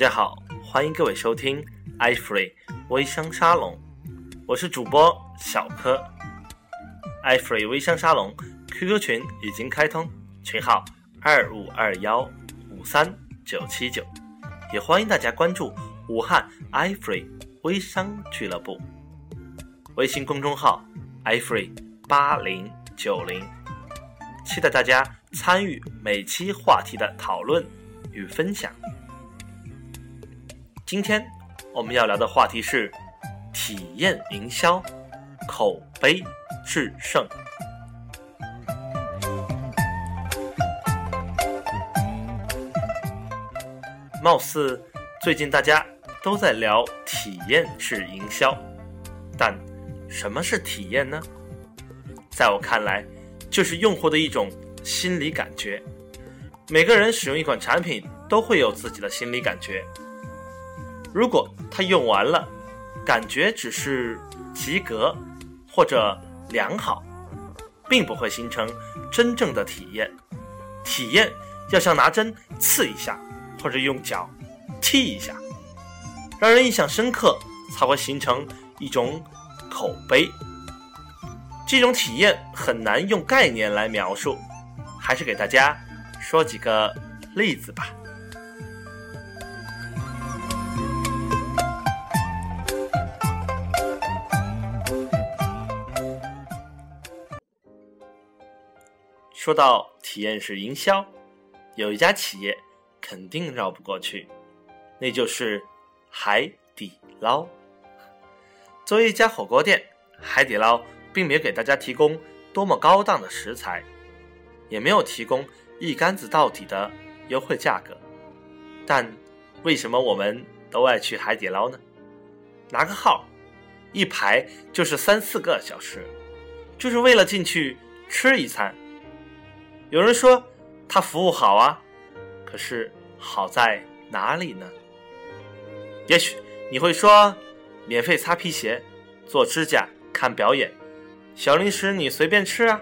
大家好，欢迎各位收听 iFree 微商沙龙，我是主播小柯。iFree 微商沙龙 QQ 群已经开通，群号二五二幺五三九七九，也欢迎大家关注武汉 iFree 微商俱乐部微信公众号 iFree 八零九零，期待大家参与每期话题的讨论与分享。今天我们要聊的话题是体验营销，口碑制胜。貌似最近大家都在聊体验式营销，但什么是体验呢？在我看来，就是用户的一种心理感觉。每个人使用一款产品都会有自己的心理感觉。如果他用完了，感觉只是及格或者良好，并不会形成真正的体验。体验要像拿针刺一下，或者用脚踢一下，让人印象深刻，才会形成一种口碑。这种体验很难用概念来描述，还是给大家说几个例子吧。说到体验式营销，有一家企业肯定绕不过去，那就是海底捞。作为一家火锅店，海底捞并没有给大家提供多么高档的食材，也没有提供一竿子到底的优惠价格。但为什么我们都爱去海底捞呢？拿个号，一排就是三四个小时，就是为了进去吃一餐。有人说他服务好啊，可是好在哪里呢？也许你会说，免费擦皮鞋、做指甲、看表演，小零食你随便吃啊。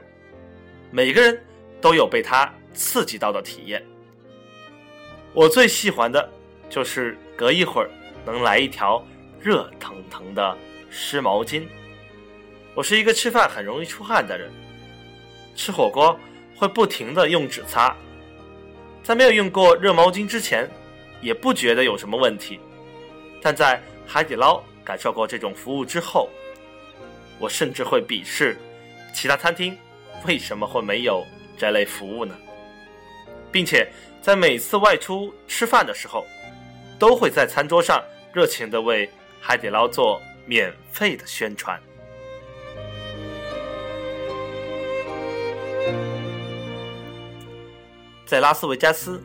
每个人都有被他刺激到的体验。我最喜欢的就是隔一会儿能来一条热腾腾的湿毛巾。我是一个吃饭很容易出汗的人，吃火锅。会不停的用纸擦，在没有用过热毛巾之前，也不觉得有什么问题，但在海底捞感受过这种服务之后，我甚至会鄙视其他餐厅为什么会没有这类服务呢？并且在每次外出吃饭的时候，都会在餐桌上热情的为海底捞做免费的宣传。在拉斯维加斯，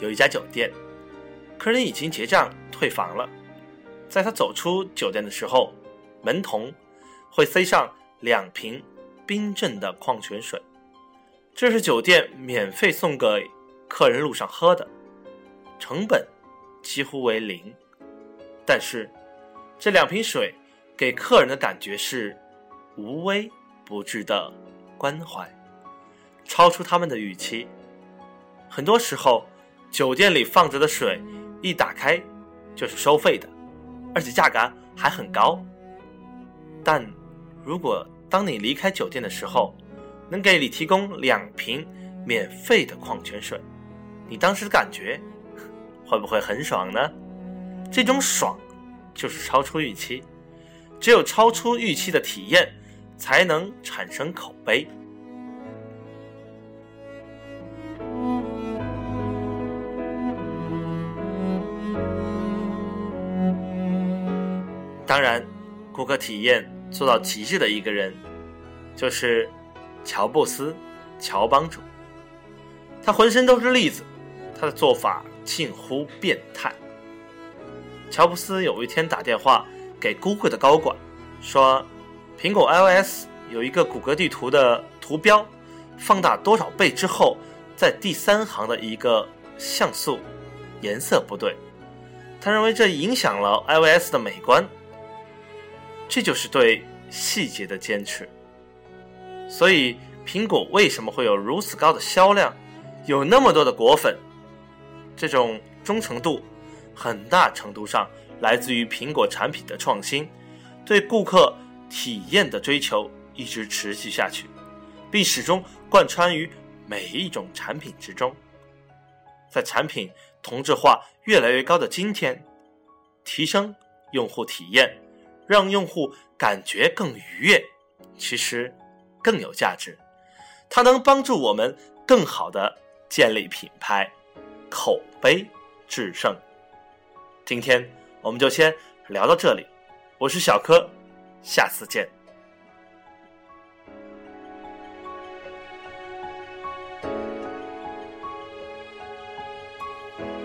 有一家酒店，客人已经结账退房了。在他走出酒店的时候，门童会塞上两瓶冰镇的矿泉水，这是酒店免费送给客人路上喝的，成本几乎为零。但是，这两瓶水给客人的感觉是无微不至的关怀，超出他们的预期。很多时候，酒店里放着的水一打开就是收费的，而且价格还很高。但如果当你离开酒店的时候，能给你提供两瓶免费的矿泉水，你当时的感觉会不会很爽呢？这种爽就是超出预期，只有超出预期的体验，才能产生口碑。当然，顾客体验做到极致的一个人，就是乔布斯，乔帮主。他浑身都是例子，他的做法近乎变态。乔布斯有一天打电话给 Google 的高管，说：“苹果 iOS 有一个谷歌地图的图标，放大多少倍之后，在第三行的一个像素颜色不对，他认为这影响了 iOS 的美观。”这就是对细节的坚持。所以，苹果为什么会有如此高的销量，有那么多的果粉？这种忠诚度，很大程度上来自于苹果产品的创新，对顾客体验的追求一直持续下去，并始终贯穿于每一种产品之中。在产品同质化越来越高的今天，提升用户体验，让用户感觉更愉悦，其实更有价值。它能帮助我们更好的建立品牌，口碑制胜。今天我们就先聊到这里，我是小柯，下次见。